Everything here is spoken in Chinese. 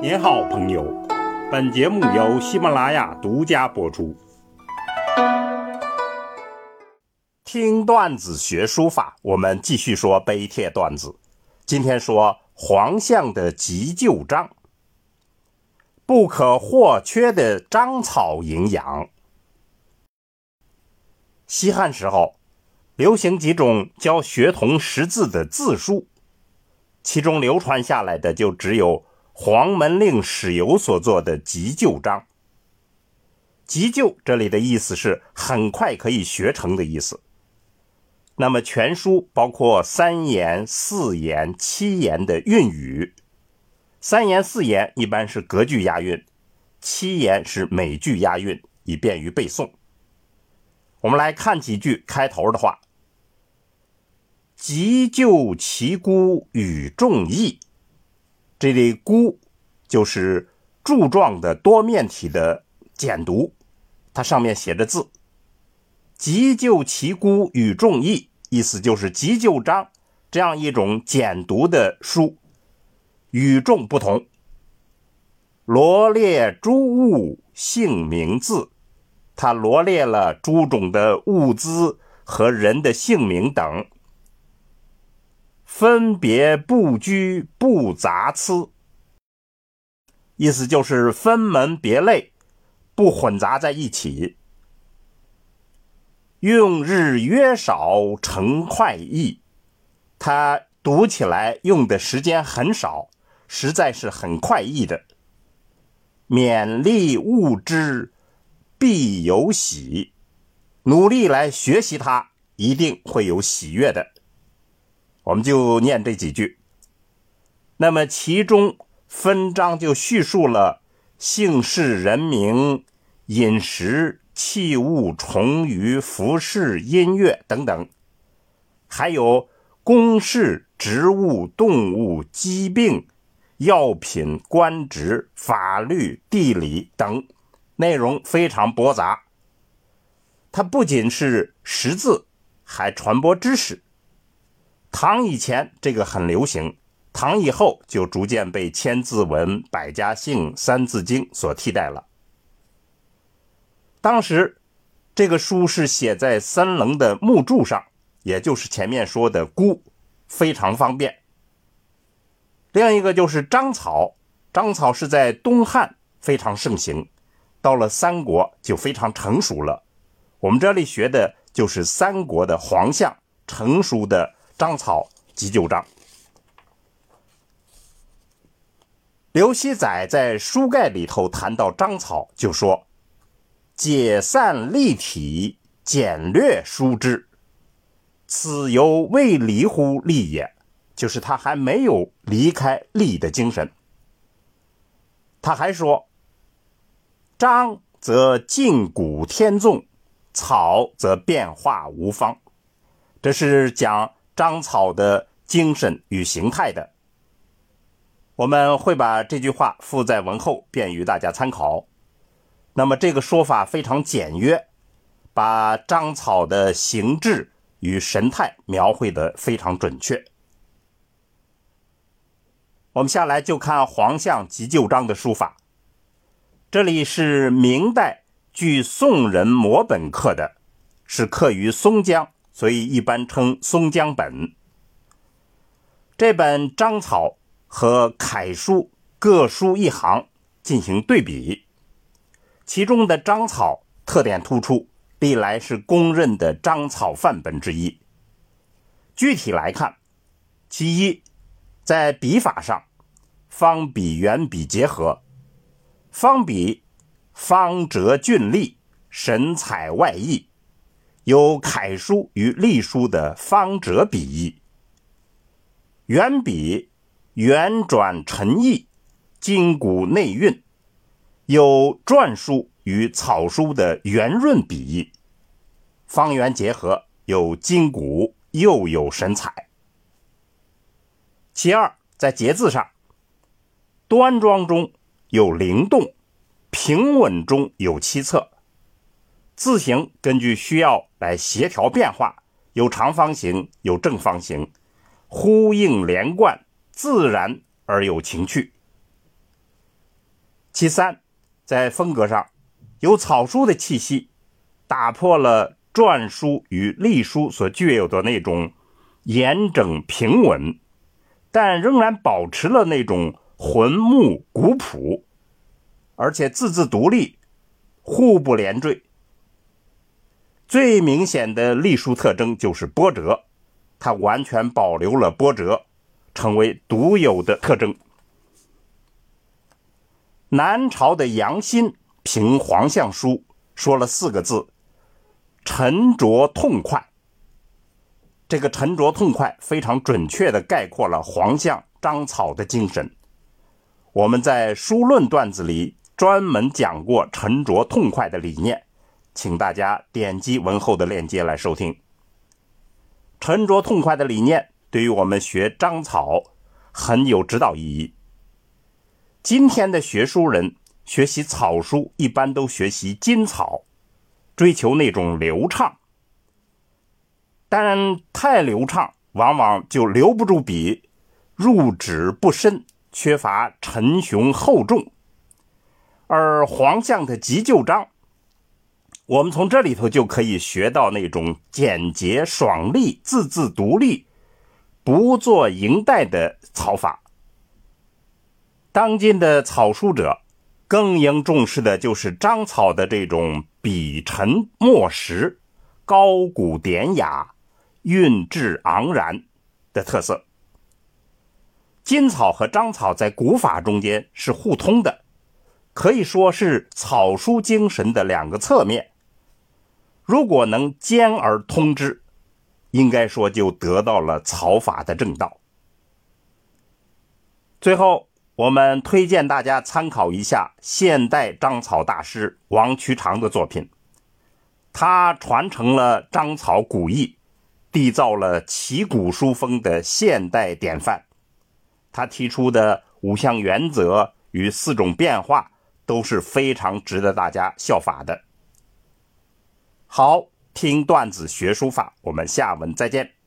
您好，朋友。本节目由喜马拉雅独家播出。听段子学书法，我们继续说碑帖段子。今天说黄象的急救章，不可或缺的章草营养。西汉时候，流行几种教学童识字的字书，其中流传下来的就只有。黄门令史游所作的急救章，急救这里的意思是很快可以学成的意思。那么全书包括三言、四言、七言的韵语，三言四言一般是隔句押韵，七言是每句押韵，以便于背诵。我们来看几句开头的话：“急救其孤与众义。”这里“孤”就是柱状的多面体的简读，它上面写着字。急救其孤与众异，意思就是急救章这样一种简读的书与众不同。罗列诸物姓名字，它罗列了诸种的物资和人的姓名等。分别不拘不杂疵，意思就是分门别类，不混杂在一起。用日约少成快意，它读起来用的时间很少，实在是很快意的。勉励物之，必有喜，努力来学习它，一定会有喜悦的。我们就念这几句。那么其中分章就叙述了姓氏、人名、饮食、器物、虫鱼、服饰、音乐等等，还有公事、植物、动物、疾病、药品、官职、法律、地理等，内容非常驳杂。它不仅是识字，还传播知识。唐以前这个很流行，唐以后就逐渐被《千字文》《百家姓》《三字经》所替代了。当时这个书是写在三棱的木柱上，也就是前面说的“孤”，非常方便。另一个就是章草，章草是在东汉非常盛行，到了三国就非常成熟了。我们这里学的就是三国的黄象成熟的。章草急救章。刘熙载在书盖里头谈到章草，就说：“解散立体，简略书之，此犹未离乎立也。”就是他还没有离开立的精神。他还说：“章则静古天纵，草则变化无方。”这是讲。章草的精神与形态的，我们会把这句话附在文后，便于大家参考。那么这个说法非常简约，把章草的形制与神态描绘的非常准确。我们下来就看黄象急救章的书法，这里是明代据宋人摹本刻的，是刻于松江。所以一般称松江本。这本章草和楷书各书一行进行对比，其中的章草特点突出，历来是公认的章草范本之一。具体来看，其一，在笔法上，方笔圆笔结合，方笔方折峻丽，神采外溢。有楷书与隶书的方折笔意，圆笔圆转沉意，筋骨内蕴；有篆书与草书的圆润笔意，方圆结合，有筋骨又有神采。其二，在节字上，端庄中有灵动，平稳中有七策。字形根据需要来协调变化，有长方形，有正方形，呼应连贯，自然而有情趣。其三，在风格上有草书的气息，打破了篆书与隶书所具有的那种严整平稳，但仍然保持了那种浑木古朴，而且字字独立，互不连缀。最明显的隶书特征就是波折，它完全保留了波折，成为独有的特征。南朝的杨欣评黄象书说了四个字：“沉着痛快。”这个“沉着痛快”非常准确地概括了黄象、章草的精神。我们在书论段子里专门讲过“沉着痛快”的理念。请大家点击文后的链接来收听。沉着痛快的理念对于我们学章草很有指导意义。今天的学书人学习草书一般都学习金草，追求那种流畅，但太流畅往往就留不住笔，入纸不深，缺乏沉雄厚重。而黄象的急救章。我们从这里头就可以学到那种简洁爽利、字字独立、不做营带的草法。当今的草书者更应重视的就是章草的这种笔沉墨实、高古典雅、韵致盎然的特色。金草和章草在古法中间是互通的，可以说是草书精神的两个侧面。如果能兼而通之，应该说就得到了草法的正道。最后，我们推荐大家参考一下现代章草大师王渠长的作品，他传承了章草古意，缔造了奇古书风的现代典范。他提出的五项原则与四种变化都是非常值得大家效法的。好，听段子学书法，我们下文再见。